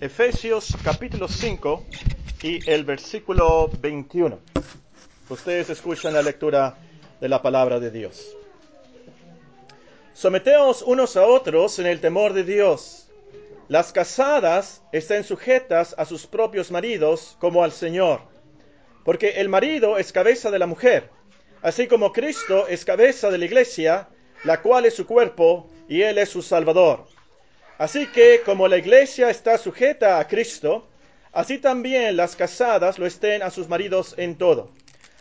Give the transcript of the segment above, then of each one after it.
Efesios capítulo 5 y el versículo 21. Ustedes escuchan la lectura de la palabra de Dios. Someteos unos a otros en el temor de Dios. Las casadas estén sujetas a sus propios maridos como al Señor, porque el marido es cabeza de la mujer, así como Cristo es cabeza de la iglesia, la cual es su cuerpo y él es su Salvador. Así que como la iglesia está sujeta a Cristo, así también las casadas lo estén a sus maridos en todo.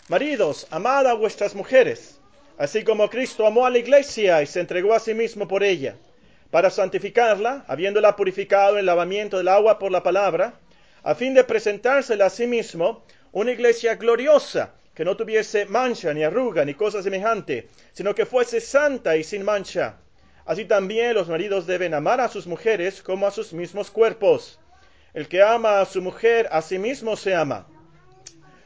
Maridos, amad a vuestras mujeres, así como Cristo amó a la iglesia y se entregó a sí mismo por ella, para santificarla, habiéndola purificado en el lavamiento del agua por la palabra, a fin de presentársela a sí mismo una iglesia gloriosa, que no tuviese mancha, ni arruga, ni cosa semejante, sino que fuese santa y sin mancha. Así también los maridos deben amar a sus mujeres como a sus mismos cuerpos. El que ama a su mujer a sí mismo se ama.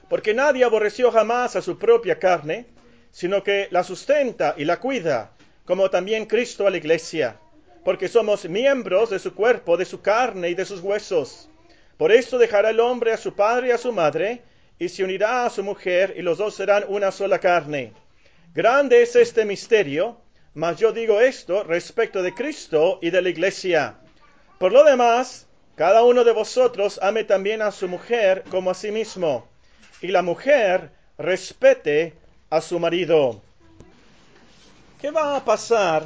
Porque nadie aborreció jamás a su propia carne, sino que la sustenta y la cuida, como también Cristo a la iglesia, porque somos miembros de su cuerpo, de su carne y de sus huesos. Por esto dejará el hombre a su padre y a su madre, y se unirá a su mujer, y los dos serán una sola carne. Grande es este misterio, mas yo digo esto respecto de Cristo y de la iglesia. Por lo demás, cada uno de vosotros ame también a su mujer como a sí mismo, y la mujer respete a su marido. ¿Qué va a pasar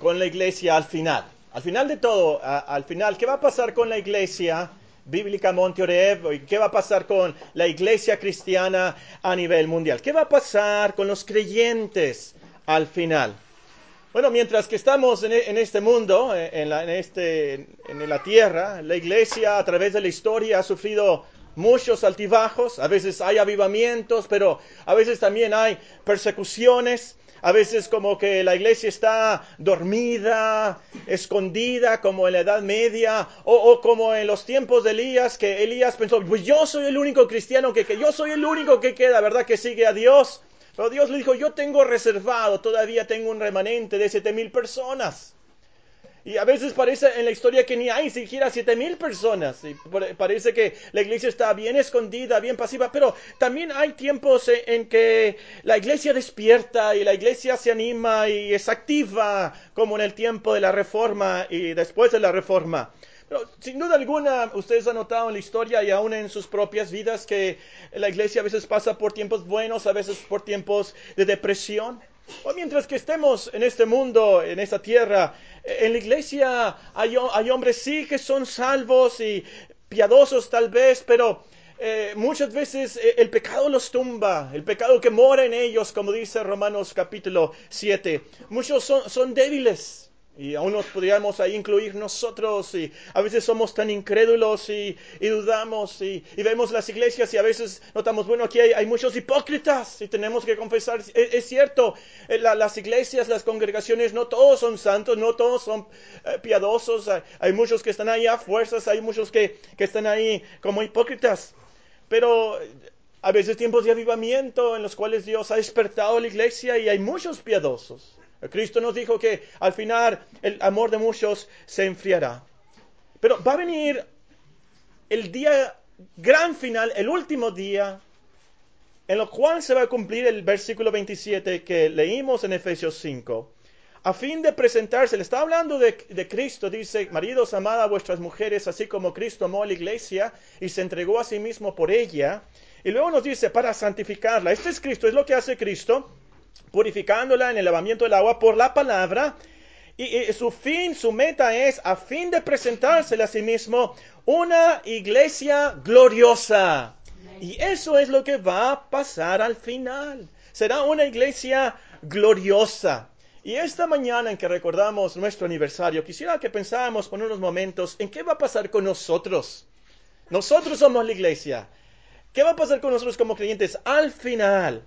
con la iglesia al final? Al final de todo, al final, ¿qué va a pasar con la iglesia bíblica Monteoreb? ¿Y qué va a pasar con la iglesia cristiana a nivel mundial? ¿Qué va a pasar con los creyentes al final? Bueno, mientras que estamos en, este mundo, eh, en la, en, este, en la tierra, la iglesia a través de la historia ha sufrido muchos altibajos, a veces hay avivamientos, pero a veces también hay persecuciones, a veces como que la iglesia está dormida, escondida, como en la Edad Media, o, o, como en los tiempos de Elías, que Elías pensó, pues yo soy el único cristiano que, que yo soy el único que queda, ¿verdad? Que sigue a Dios. Pero Dios le dijo, yo tengo reservado, todavía tengo un remanente de siete mil personas. Y a veces parece en la historia que ni hay siquiera siete mil personas. Y parece que la iglesia está bien escondida, bien pasiva. Pero también hay tiempos en que la iglesia despierta y la iglesia se anima y es activa, como en el tiempo de la reforma y después de la reforma. Sin duda alguna, ustedes han notado en la historia y aún en sus propias vidas que la iglesia a veces pasa por tiempos buenos, a veces por tiempos de depresión. Mientras que estemos en este mundo, en esta tierra, en la iglesia hay, hombres sí que son salvos y piadosos tal vez, pero eh, muchas veces eh, el pecado los tumba, el pecado que mora en ellos, como dice Romanos capítulo 7. Muchos son débiles, y aún nos podríamos ahí incluir nosotros y a veces somos tan incrédulos y, dudamos y, vemos las iglesias y a veces notamos, bueno, aquí hay, muchos hipócritas y tenemos que confesar, es, cierto, eh, las iglesias, las congregaciones, no todos son santos, no todos son eh, piadosos, hay, muchos que están ahí a fuerzas, hay muchos que, que están ahí como hipócritas, pero a veces tiempos de avivamiento en los cuales Dios ha despertado la iglesia y hay muchos piadosos. Cristo nos dijo que al final el amor de muchos se enfriará. Pero va a venir el día gran final, el último día, en lo cual se va a cumplir el versículo 27 que leímos en Efesios 5. A fin de presentarse, le está hablando de, Cristo, dice, maridos, amad a vuestras mujeres, así como Cristo amó a la iglesia y se entregó a sí mismo por ella. Y luego nos dice, para santificarla. Este es Cristo, es lo que hace Cristo purificándola en el lavamiento del agua por la palabra. Y, su fin, su meta es a fin de presentársela a sí mismo una iglesia gloriosa. Y eso es lo que va a pasar al final. Será una iglesia gloriosa. Y esta mañana en que recordamos nuestro aniversario, quisiera que pensáramos por unos momentos en qué va a pasar con nosotros. Nosotros somos la iglesia. ¿Qué va a pasar con nosotros como creyentes al final?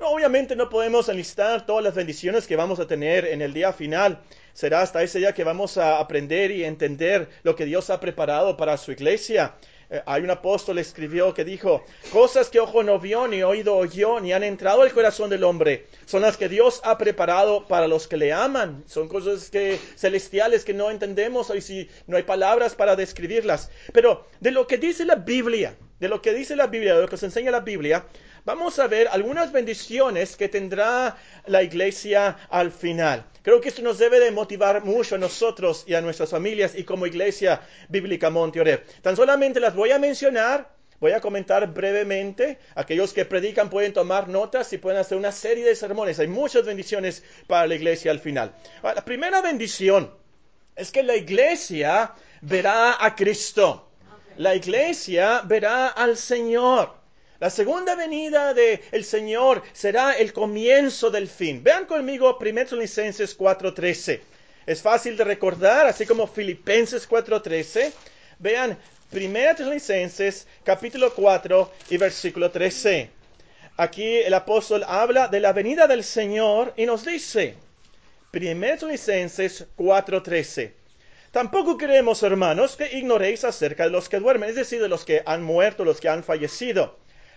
Obviamente no podemos enlistar todas las bendiciones que vamos a tener en el día final. Será hasta ese día que vamos a aprender y entender lo que Dios ha preparado para su iglesia. Eh, hay un apóstol escribió que dijo, cosas que ojo no vio, ni oído oyó, ni han entrado al corazón del hombre, son las que Dios ha preparado para los que le aman. Son cosas que, celestiales que no entendemos y si no hay palabras para describirlas. Pero de lo que dice la Biblia, de lo que dice la Biblia, de lo que se enseña la Biblia, vamos a ver algunas bendiciones que tendrá la iglesia al final. Creo que esto nos debe de motivar mucho a nosotros y a nuestras familias y como iglesia bíblica Monteoreb. Tan solamente las voy a mencionar, voy a comentar brevemente. Aquellos que predican pueden tomar notas y pueden hacer una serie de sermones. Hay muchas bendiciones para la iglesia al final. La primera bendición es que la iglesia verá a Cristo. La iglesia verá al Señor. La segunda venida del Señor será el comienzo del fin. Vean conmigo 1 Licenses 4.13. Es fácil de recordar, así como Filipenses 4.13. Vean 1 Licenses capítulo 4 y versículo 13. Aquí el apóstol habla de la venida del Señor y nos dice, 1 Licenses 4.13. Tampoco queremos, hermanos, que ignoréis acerca de los que duermen, es decir, de los que han muerto, los que han fallecido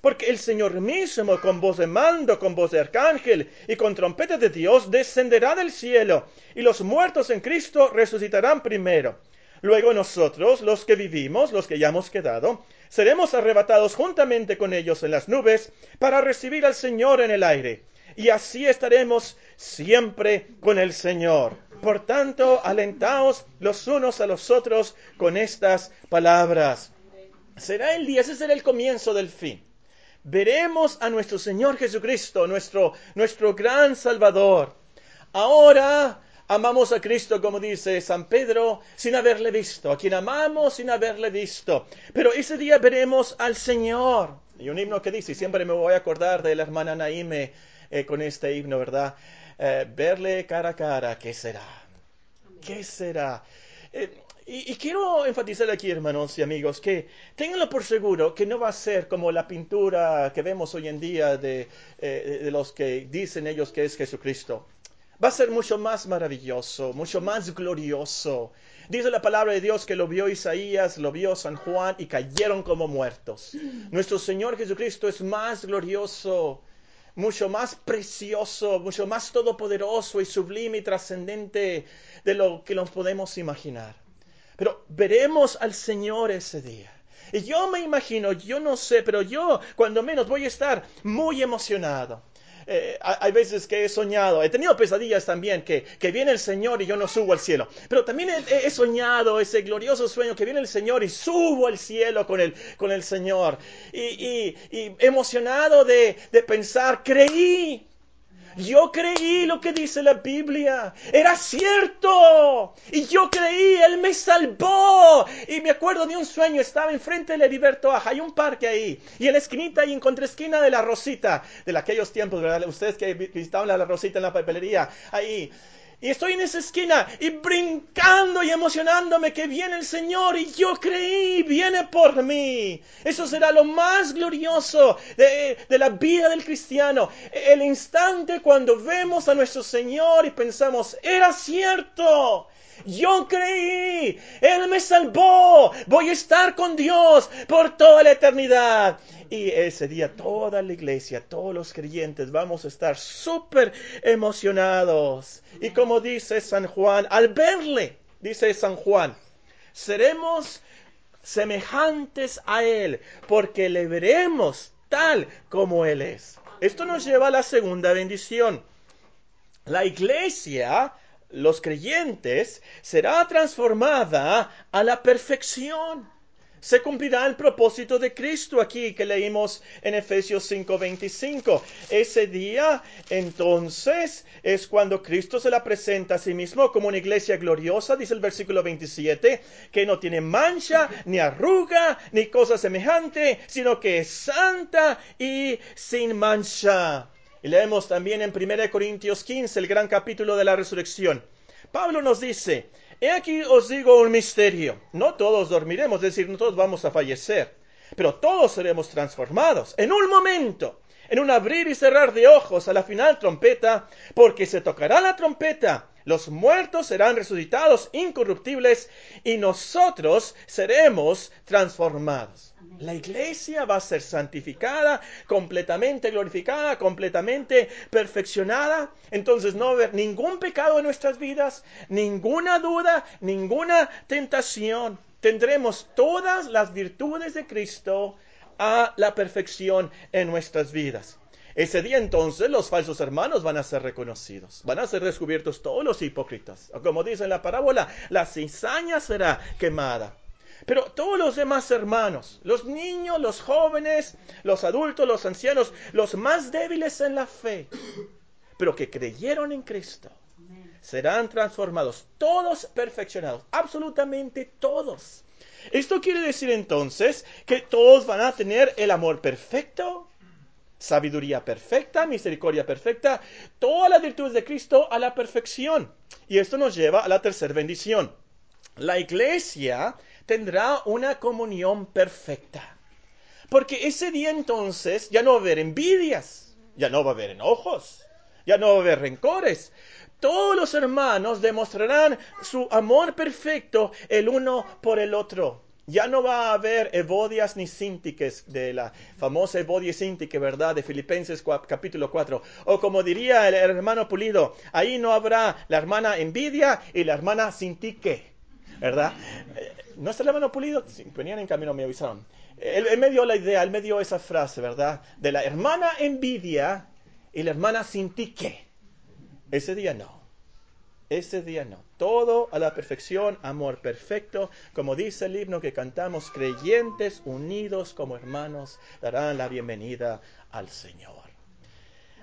Porque el Señor mismo, con voz de mando, con voz de arcángel y con trompeta de Dios, descenderá del cielo, y los muertos en Cristo resucitarán primero. Luego nosotros, los que vivimos, los que ya hemos quedado, seremos arrebatados juntamente con ellos en las nubes para recibir al Señor en el aire. Y así estaremos siempre con el Señor. Por tanto, alentaos los unos a los otros con estas palabras. Será el día, ese será el comienzo del fin veremos a nuestro Señor Jesucristo, nuestro, nuestro gran Salvador. Ahora amamos a Cristo, como dice San Pedro, sin haberle visto, a quien amamos sin haberle visto. Pero ese día veremos al Señor. Y un himno que dice, y siempre me voy a acordar de la hermana Naime eh, con este himno, ¿verdad? Eh, verle cara a cara, ¿qué será? ¿Qué será? Eh, y, quiero enfatizar aquí, hermanos y amigos, que tenganlo por seguro que no va a ser como la pintura que vemos hoy en día de, eh, de los que dicen ellos que es Jesucristo. Va a ser mucho más maravilloso, mucho más glorioso. Dice la palabra de Dios que lo vio Isaías, lo vio San Juan y cayeron como muertos. Nuestro Señor Jesucristo es más glorioso, mucho más precioso, mucho más todopoderoso y sublime y trascendente de lo que nos podemos imaginar. Veremos al Señor ese día. Y yo me imagino, yo no sé, pero yo cuando menos voy a estar muy emocionado. Eh, hay veces que he soñado, he tenido pesadillas también, que, que, viene el Señor y yo no subo al cielo. Pero también he, soñado ese glorioso sueño que viene el Señor y subo al cielo con el, con el Señor. Y, y, y emocionado de, de pensar, creí, yo creí lo que dice la Biblia. Era cierto. Y yo creí, Él me salvó. Y me acuerdo de un sueño, estaba enfrente de Heriberto Aja, hay un parque ahí. Y en la esquinita y en contraesquina de la Rosita, de aquellos tiempos, ¿verdad? Ustedes que visitaban la Rosita en la papelería, ahí. Y estoy en esa esquina y brincando y emocionándome que viene el Señor y yo creí, viene por mí. Eso será lo más glorioso de, de, la vida del cristiano. El instante cuando vemos a nuestro Señor y pensamos, era cierto. Yo creí, Él me salvó, voy a estar con Dios por toda la eternidad. Y ese día toda la iglesia, todos los creyentes vamos a estar súper emocionados. Y como dice San Juan, al verle, dice San Juan, seremos semejantes a Él, porque le veremos tal como Él es. Esto nos lleva a la segunda bendición. La iglesia, los creyentes, será transformada a la perfección se cumplirá el propósito de Cristo aquí que leímos en Efesios 5:25. Ese día entonces es cuando Cristo se la presenta a sí mismo como una iglesia gloriosa, dice el versículo 27, que no tiene mancha, ni arruga, ni cosa semejante, sino que es santa y sin mancha. Y leemos también en 1 Corintios 15, el gran capítulo de la resurrección. Pablo nos dice, he aquí os digo un misterio, no todos dormiremos, es decir, no todos vamos a fallecer, pero todos seremos transformados en un momento, en un abrir y cerrar de ojos a la final trompeta, porque se tocará la trompeta, los muertos serán resucitados incorruptibles y nosotros seremos transformados. La iglesia va a ser santificada, completamente glorificada, completamente perfeccionada. Entonces no va a haber ningún pecado en nuestras vidas, ninguna duda, ninguna tentación. Tendremos todas las virtudes de Cristo a la perfección en nuestras vidas. Ese día entonces los falsos hermanos van a ser reconocidos, van a ser descubiertos todos los hipócritas. Como dice en la parábola, la cizaña será quemada. Pero todos los demás hermanos, los niños, los jóvenes, los adultos, los ancianos, los más débiles en la fe, pero que creyeron en Cristo, serán transformados, todos perfeccionados, absolutamente todos. Esto quiere decir entonces que todos van a tener el amor perfecto, sabiduría perfecta, misericordia perfecta, todas las virtudes de Cristo a la perfección. Y esto nos lleva a la tercera bendición. La iglesia tendrá una comunión perfecta. Porque ese día entonces ya no va a haber envidias, ya no va a haber enojos, ya no va a haber rencores. Todos los hermanos demostrarán su amor perfecto el uno por el otro. Ya no va a haber evodias ni síntiques de la famosa evodia síntique, ¿verdad? De Filipenses capítulo 4. O como diría el hermano Pulido, ahí no habrá la hermana envidia y la hermana sintique, ¿verdad? Eh, ¿No está el hermano Pulido? venían en camino, me avisaron. Él, me dio la idea, él me dio esa frase, ¿verdad? De la hermana envidia y la hermana sintique. Ese día no. Ese día no. Todo a la perfección, amor perfecto. Como dice el himno que cantamos, creyentes unidos como hermanos darán la bienvenida al Señor.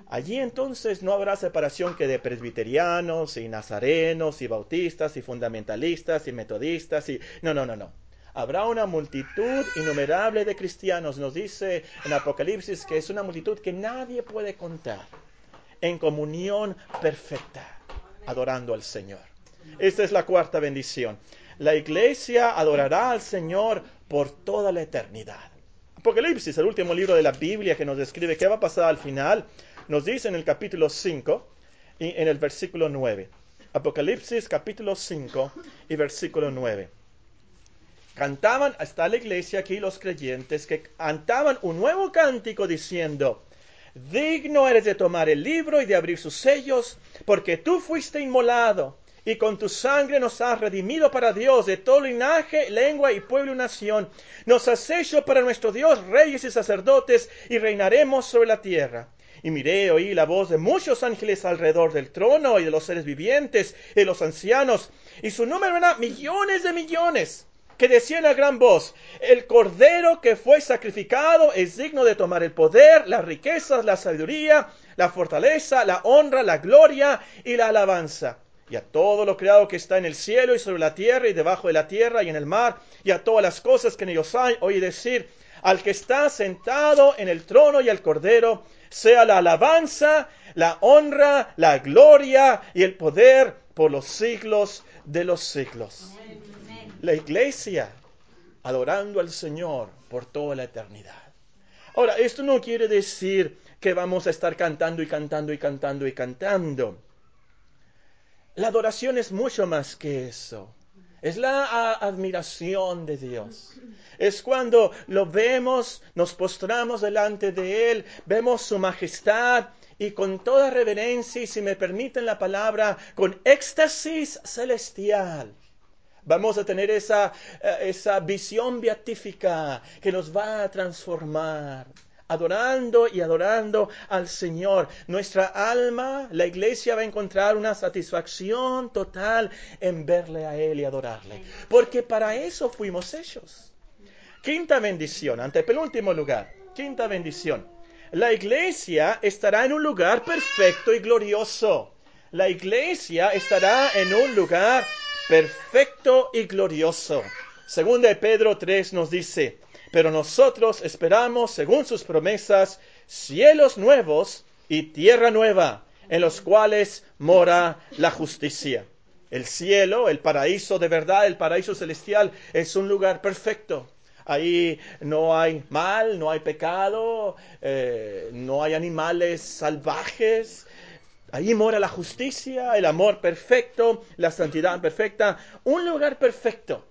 Allí entonces no habrá separación que de presbiterianos y nazarenos y bautistas y fundamentalistas y metodistas y... No, no, no, no. Habrá una multitud innumerable de cristianos, nos dice en Apocalipsis, que es una multitud que nadie puede contar, en comunión perfecta adorando al Señor. Esta es la cuarta bendición. La iglesia adorará al Señor por toda la eternidad. Apocalipsis, el último libro de la Biblia que nos describe qué va a pasar al final, nos dice en el capítulo 5 y en el versículo 9. Apocalipsis capítulo 5 y versículo 9. Cantaban hasta la iglesia aquí los creyentes que cantaban un nuevo cántico diciendo, digno eres de tomar el libro y de abrir sus sellos, porque tú fuiste inmolado, y con tu sangre nos has redimido para Dios de todo linaje, lengua y pueblo y nación. Nos has hecho para nuestro Dios reyes y sacerdotes, y reinaremos sobre la tierra. Y miré, oí la voz de muchos ángeles alrededor del trono y de los seres vivientes y de los ancianos, y su número era millones de millones que decían a gran voz, el cordero que fue sacrificado es digno de tomar el poder, las riquezas, la sabiduría, la fortaleza, la honra, la gloria y la alabanza. Y a todo lo creado que está en el cielo y sobre la tierra y debajo de la tierra y en el mar, y a todas las cosas que en ellos hay, oí decir, al que está sentado en el trono y al cordero, sea la alabanza, la honra, la gloria y el poder por los siglos de los siglos la iglesia adorando al Señor por toda la eternidad. Ahora, esto no quiere decir que vamos a estar cantando y cantando y cantando y cantando. La adoración es mucho más que eso. Es la admiración de Dios. Es cuando lo vemos, nos postramos delante de Él, vemos su majestad y con toda reverencia y si me permiten la palabra, con éxtasis celestial Vamos a tener esa, eh, esa visión beatífica que nos va a transformar adorando y adorando al Señor. Nuestra alma, la iglesia va a encontrar una satisfacción total en verle a Él y adorarle. Porque para eso fuimos hechos. Quinta bendición, ante penúltimo lugar. Quinta bendición. La iglesia estará en un lugar perfecto y glorioso. La iglesia estará en un lugar perfecto y glorioso. Segunda de Pedro 3 nos dice, pero nosotros esperamos, según sus promesas, cielos nuevos y tierra nueva, en los cuales mora la justicia. El cielo, el paraíso de verdad, el paraíso celestial, es un lugar perfecto. Ahí no hay mal, no hay pecado, eh, no hay animales salvajes. Ahí mora la justicia, el amor perfecto, la santidad perfecta, un lugar perfecto.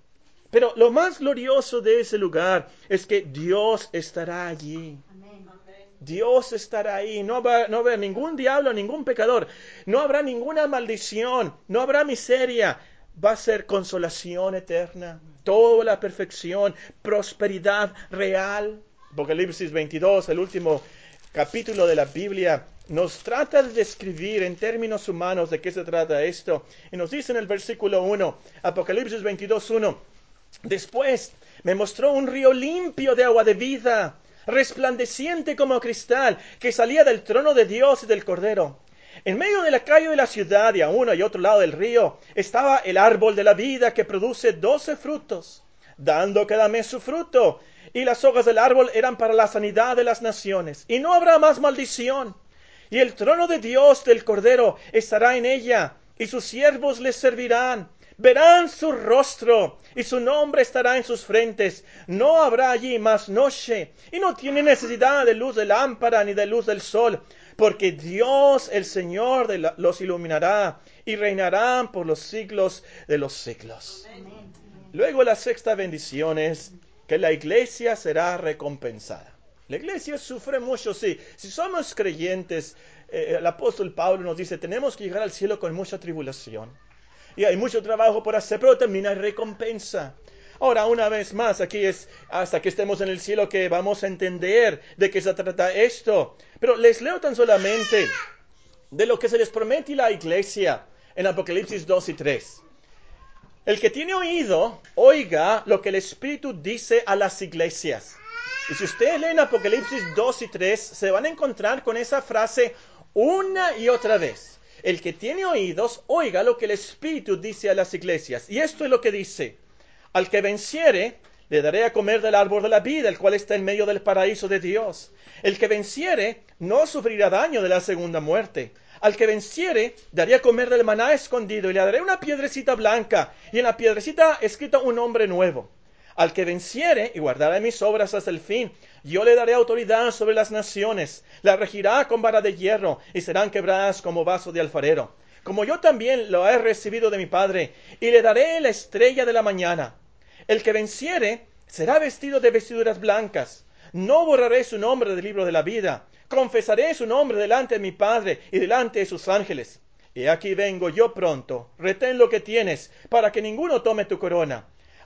Pero lo más glorioso de ese lugar es que Dios estará allí. Dios estará ahí, no va, no haber ningún diablo, ningún pecador, no habrá ninguna maldición, no habrá miseria, va a ser consolación eterna, toda la perfección, prosperidad real. Apocalipsis 22, el último capítulo de la Biblia, nos trata de describir en términos humanos de qué se trata esto. Y nos dice en el versículo 1, Apocalipsis 22, 1, después me mostró un río limpio de agua de vida resplandeciente como cristal, que salía del trono de Dios y del Cordero. En medio de la calle de la ciudad y a uno y otro lado del río estaba el árbol de la vida que produce doce frutos, dando cada mes su fruto, y las hojas del árbol eran para la sanidad de las naciones, y no habrá más maldición. Y el trono de Dios del Cordero estará en ella, y sus siervos les servirán verán su rostro y su nombre estará en sus frentes. No habrá allí más noche y no tiene necesidad de luz de lámpara ni de luz del sol, porque Dios el Señor los iluminará y reinarán por los siglos de los siglos. Luego la sexta bendición es que la iglesia será recompensada. La iglesia sufre mucho, sí. Si somos creyentes, eh, el apóstol Pablo nos dice, tenemos que llegar al cielo con mucha tribulación y hay mucho trabajo por hacer, pero también hay recompensa. Ahora, una vez más, aquí es hasta que estemos en el cielo que vamos a entender de qué se trata esto. Pero les leo tan solamente de lo que se les promete a la iglesia en Apocalipsis 2 y 3. El que tiene oído, oiga lo que el Espíritu dice a las iglesias. Y si ustedes leen Apocalipsis 2 y 3, se van a encontrar con esa frase una y otra vez. El que tiene oídos, oiga lo que el Espíritu dice a las iglesias. Y esto es lo que dice. Al que venciere, le daré a comer del árbol de la vida, el cual está en medio del paraíso de Dios. El que venciere, no sufrirá daño de la segunda muerte. Al que venciere, daré a comer del maná escondido, y le daré una piedrecita blanca, y en la piedrecita escrito un nombre nuevo. Al que venciere y guardará mis obras hasta el fin, yo le daré autoridad sobre las naciones, la regirá con vara de hierro y serán quebradas como vaso de alfarero. Como yo también lo he recibido de mi Padre, y le daré la estrella de la mañana. El que venciere será vestido de vestiduras blancas. No borraré su nombre del libro de la vida. Confesaré su nombre delante de mi Padre y delante de sus ángeles. Y aquí vengo yo pronto. Retén lo que tienes, para que ninguno tome tu corona.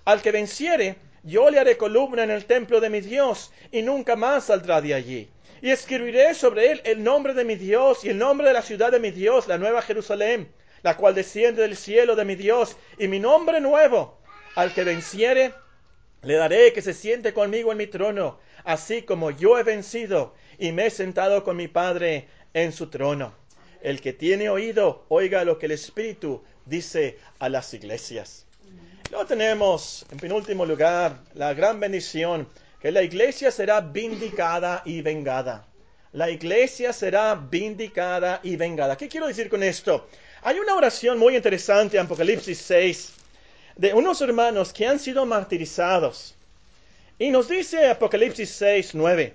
Al que venciere, yo le haré columna en el templo de mi Dios y nunca más saldrá de allí. Y escribiré sobre él el nombre de mi Dios y el nombre de la ciudad de mi Dios, la nueva Jerusalén, la cual desciende del cielo de mi Dios, y mi nombre nuevo. Al que venciere, le daré que se siente conmigo en mi trono, así como yo he vencido y me he sentado con mi Padre en su trono. El que tiene oído, oiga lo que el Espíritu dice a las iglesias. Luego tenemos, en penúltimo lugar, la gran bendición, que la iglesia será vindicada y vengada. La iglesia será vindicada y vengada. ¿Qué quiero decir con esto? Hay una oración muy interesante Apocalipsis 6 de unos hermanos que han sido martirizados. Y nos dice Apocalipsis 6, 9,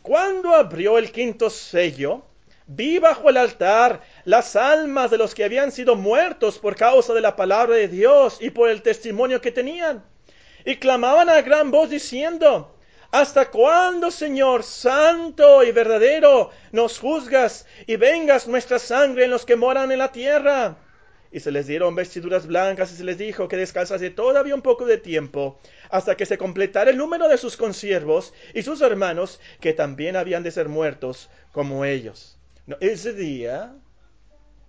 cuando abrió el quinto sello, Vi bajo el altar las almas de los que habían sido muertos por causa de la palabra de Dios y por el testimonio que tenían. Y clamaban a gran voz diciendo, ¿Hasta cuándo, Señor, santo y verdadero, nos juzgas y vengas nuestra sangre en los que moran en la tierra? Y se les dieron vestiduras blancas y se les dijo que descansase todavía un poco de tiempo, hasta que se completara el número de sus consiervos y sus hermanos, que también habían de ser muertos como ellos ese día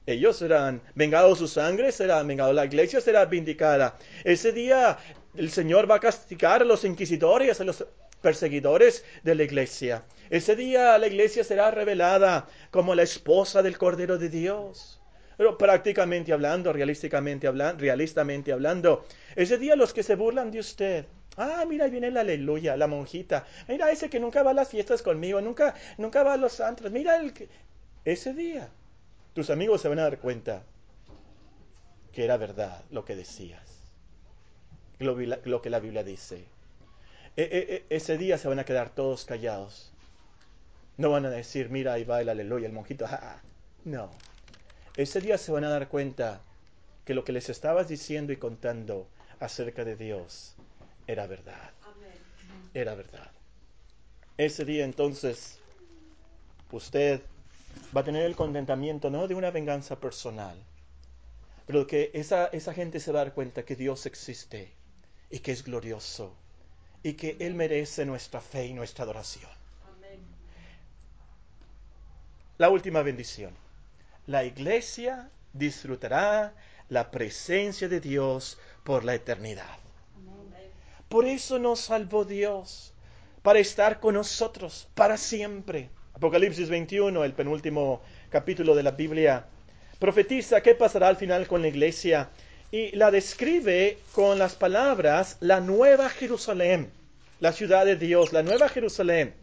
ellos serán vengados, su sangre será vengada, la iglesia será vindicada. Ese día el Señor va a castigar a los inquisidores, a los perseguidores de la iglesia. Ese día la iglesia será revelada como la esposa del Cordero de Dios. Pero prácticamente hablando, realísticamente hablando, realistamente hablando, ese día los que se burlan de usted, Ah, mira, ahí viene la aleluya, la monjita. Mira ese que nunca va a las fiestas conmigo, nunca, nunca va a los santos. Mira el que... ese día tus amigos se van a dar cuenta que era verdad lo que decías, lo, lo que la Biblia dice. E, e, e, ese día se van a quedar todos callados. No van a decir, mira, ahí va el aleluya, el monjito. No. Ese día se van a dar cuenta que lo que les estabas diciendo y contando acerca de Dios era verdad. Era verdad. Ese día entonces usted va a tener el contentamiento no de una venganza personal, pero que esa, esa gente se va a dar cuenta que Dios existe y que es glorioso y que Él merece nuestra fe y nuestra adoración. La última bendición. La iglesia disfrutará la presencia de Dios por la eternidad. Por eso nos salvó Dios, para estar con nosotros para siempre. Apocalipsis 21, el penúltimo capítulo de la Biblia, profetiza qué pasará al final con la iglesia y la describe con las palabras la nueva Jerusalén, la ciudad de Dios, la nueva Jerusalén.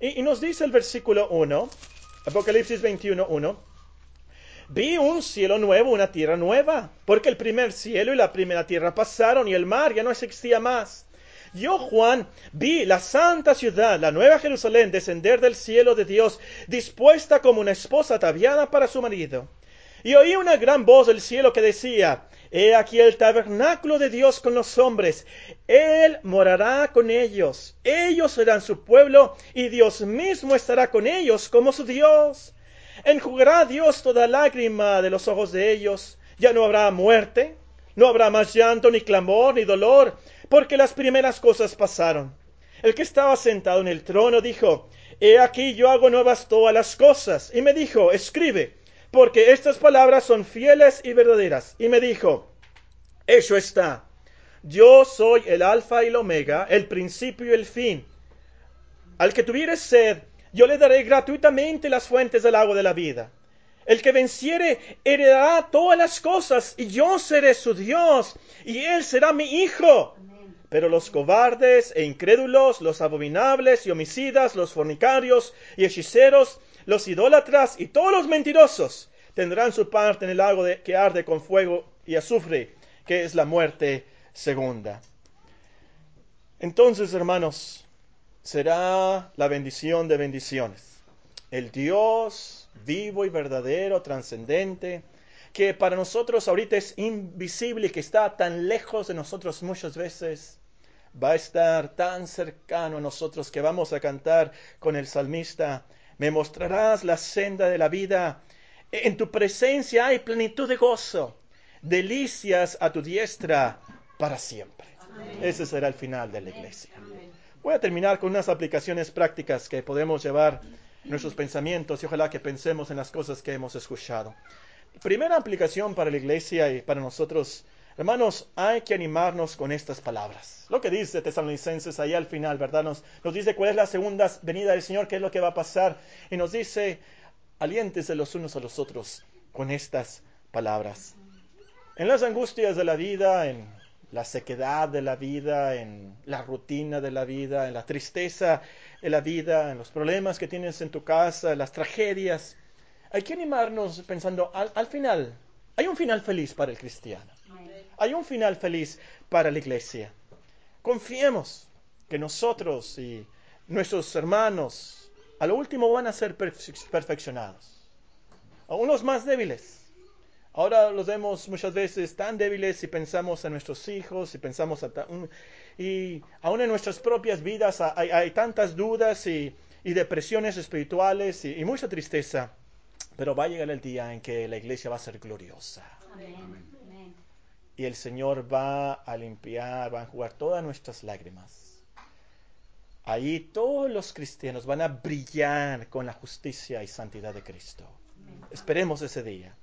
Y, nos dice el versículo 1, Apocalipsis 21, 1, vi un cielo nuevo, una tierra nueva, porque el primer cielo y la primera tierra pasaron y el mar ya no existía más. Yo, Juan, vi la santa ciudad, la nueva Jerusalén, descender del cielo de Dios, dispuesta como una esposa ataviada para su marido. Y oí una gran voz del cielo que decía, He aquí el tabernáculo de Dios con los hombres. Él morará con ellos. Ellos serán su pueblo y Dios mismo estará con ellos como su Dios. Enjugará Dios toda lágrima de los ojos de ellos. Ya no habrá muerte, no habrá más llanto, ni clamor, ni dolor, porque las primeras cosas pasaron. El que estaba sentado en el trono dijo, He aquí yo hago nuevas todas las cosas. Y me dijo, escribe, porque estas palabras son fieles y verdaderas. Y me dijo, Hecho está. Yo soy el alfa y el omega, el principio y el fin. Al que tuviere sed, yo le daré gratuitamente las fuentes del agua de la vida. El que venciere heredará todas las cosas, y yo seré su Dios, y él será mi hijo. Pero los cobardes e incrédulos, los abominables y homicidas, los fornicarios y hechiceros, los idólatras y todos los mentirosos tendrán su parte en el lago que arde con fuego y azufre, que es la muerte segunda. Entonces, hermanos, será la bendición de bendiciones. El Dios vivo y verdadero, trascendente, que para nosotros ahorita es invisible y que está tan lejos de nosotros muchas veces, va a estar tan cercano a nosotros que vamos a cantar con el salmista, me mostrarás la senda de la vida, en tu presencia hay plenitud de gozo, delicias a tu diestra para siempre. Ese será el final de la iglesia. Voy a terminar con unas aplicaciones prácticas que podemos llevar nuestros pensamientos y ojalá que pensemos en las cosas que hemos escuchado. Primera aplicación para la iglesia y para nosotros Hermanos, hay que animarnos con estas palabras. Lo que dice Tesalonicenses ahí al final, ¿verdad? Nos, nos dice cuál es la segunda venida del Señor, qué es lo que va a pasar. Y nos dice, aliéntese los unos a los otros con estas palabras. En las angustias de la vida, en la sequedad de la vida, en la rutina de la vida, en la tristeza de la vida, en los problemas que tienes en tu casa, en las tragedias, hay que animarnos pensando, al, al final, hay un final feliz para el cristiano. Hay un final feliz para la iglesia. Confiemos que nosotros y nuestros hermanos a lo último van a ser perfeccionados. Aún los más débiles. Ahora los vemos muchas veces tan débiles y pensamos en nuestros hijos y pensamos y aún en nuestras propias vidas hay, tantas dudas y, depresiones espirituales y, y, mucha tristeza. Pero va a llegar el día en que la iglesia va a ser gloriosa. Amén y el Señor va a limpiar, va a jugar todas nuestras lágrimas. Ahí todos los cristianos van a brillar con la justicia y santidad de Cristo. Esperemos ese día.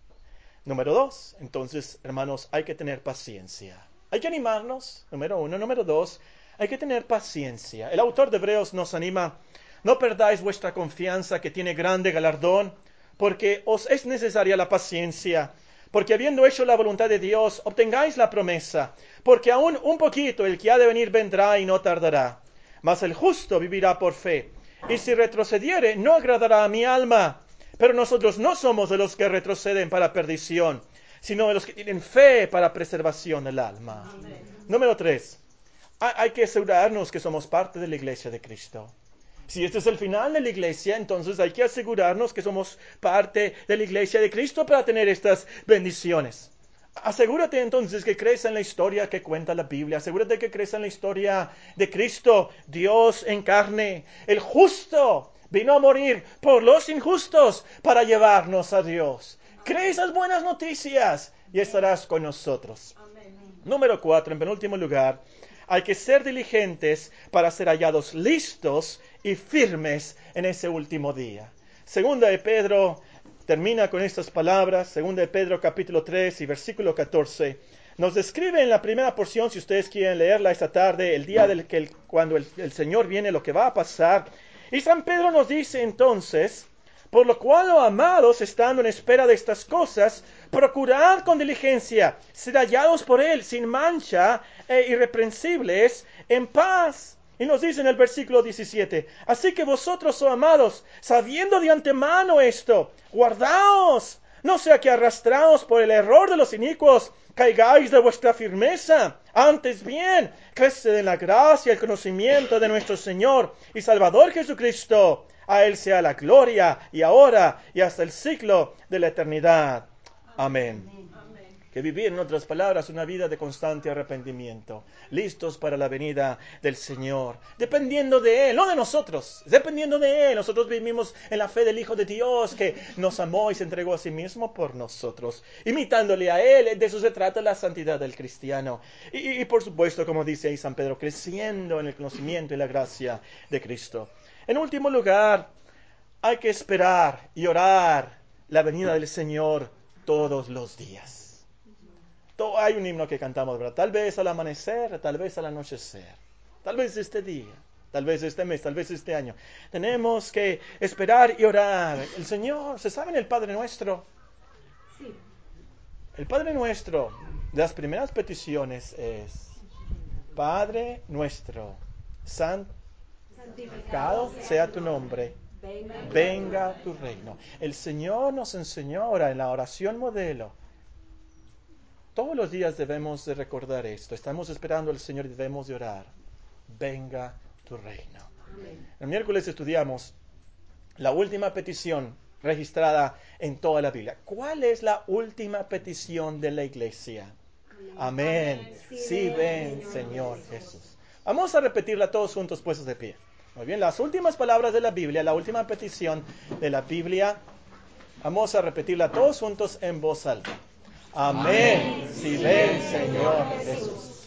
Número dos, entonces, hermanos, hay que tener paciencia. Hay que animarnos, número uno. Número dos, hay que tener paciencia. El autor de Hebreos nos anima, no perdáis vuestra confianza que tiene grande galardón, porque os es necesaria la paciencia porque habiendo hecho la voluntad de Dios, obtengáis la promesa, porque aún un poquito el que ha de venir vendrá y no tardará. Mas el justo vivirá por fe, y si retrocediere, no agradará a mi alma. Pero nosotros no somos de los que retroceden para perdición, sino de los que tienen fe para preservación del alma. Número tres, hay que asegurarnos que somos parte de la iglesia de Cristo. Si este es el final de la iglesia, entonces hay que asegurarnos que somos parte de la iglesia de Cristo para tener estas bendiciones. Asegúrate entonces que crees en la historia que cuenta la Biblia. Asegúrate que crees en la historia de Cristo, Dios en carne, el justo. Vino a morir por los injustos para llevarnos a Dios. Cree esas buenas noticias y estarás con nosotros. Número cuatro, en penúltimo lugar, hay que ser diligentes para ser hallados listos y firmes en ese último día. Segunda de Pedro termina con estas palabras, segunda de Pedro capítulo 3 y versículo 14. Nos describe en la primera porción, si ustedes quieren leerla esta tarde, el día del que cuando el, Señor viene, lo que va a pasar. Y San Pedro nos dice entonces, por lo cual, oh amados, estando en espera de estas cosas, procurad con diligencia ser hallados por Él sin mancha e irreprensibles en paz y nos dice en el versículo 17, así que vosotros, oh amados, sabiendo de antemano esto, guardaos, no sea que arrastraos por el error de los inicuos, caigáis de vuestra firmeza. Antes bien, crece en la gracia y el conocimiento de nuestro Señor y Salvador Jesucristo. A Él sea la gloria y ahora y hasta el ciclo de la eternidad. Amén que vivir, en otras palabras, una vida de constante arrepentimiento, listos para la venida del Señor, dependiendo de Él, no de nosotros, dependiendo de Él. Nosotros vivimos en la fe del Hijo de Dios que nos amó y se entregó a sí mismo por nosotros, imitándole a Él. De eso se trata la santidad del cristiano. Y, y por supuesto, como dice ahí San Pedro, creciendo en el conocimiento y la gracia de Cristo. En último lugar, hay que esperar y orar la venida del Señor todos los días hay un himno que cantamos, ¿verdad? Tal vez al amanecer, tal vez al anochecer, tal vez este día, tal vez este mes, tal vez este año. Tenemos que esperar y orar. El Señor, ¿se saben el Padre Nuestro? Sí. El Padre Nuestro, de las primeras peticiones es, Padre Nuestro, santificado sea tu nombre. Venga tu reino. El Señor nos enseñó ahora en la oración modelo todos los días debemos de recordar esto. Estamos esperando al Señor y debemos de orar. Venga tu reino. El miércoles estudiamos la última petición registrada en toda la Biblia. ¿Cuál es la última petición de la iglesia? Amén. Sí, ven, Señor Jesús. Vamos a repetirla todos juntos puestos de pie. Muy bien, las últimas palabras de la Biblia, la última petición de la Biblia, vamos a repetirla todos juntos en voz alta. Amén. Si ven, Señor Jesús.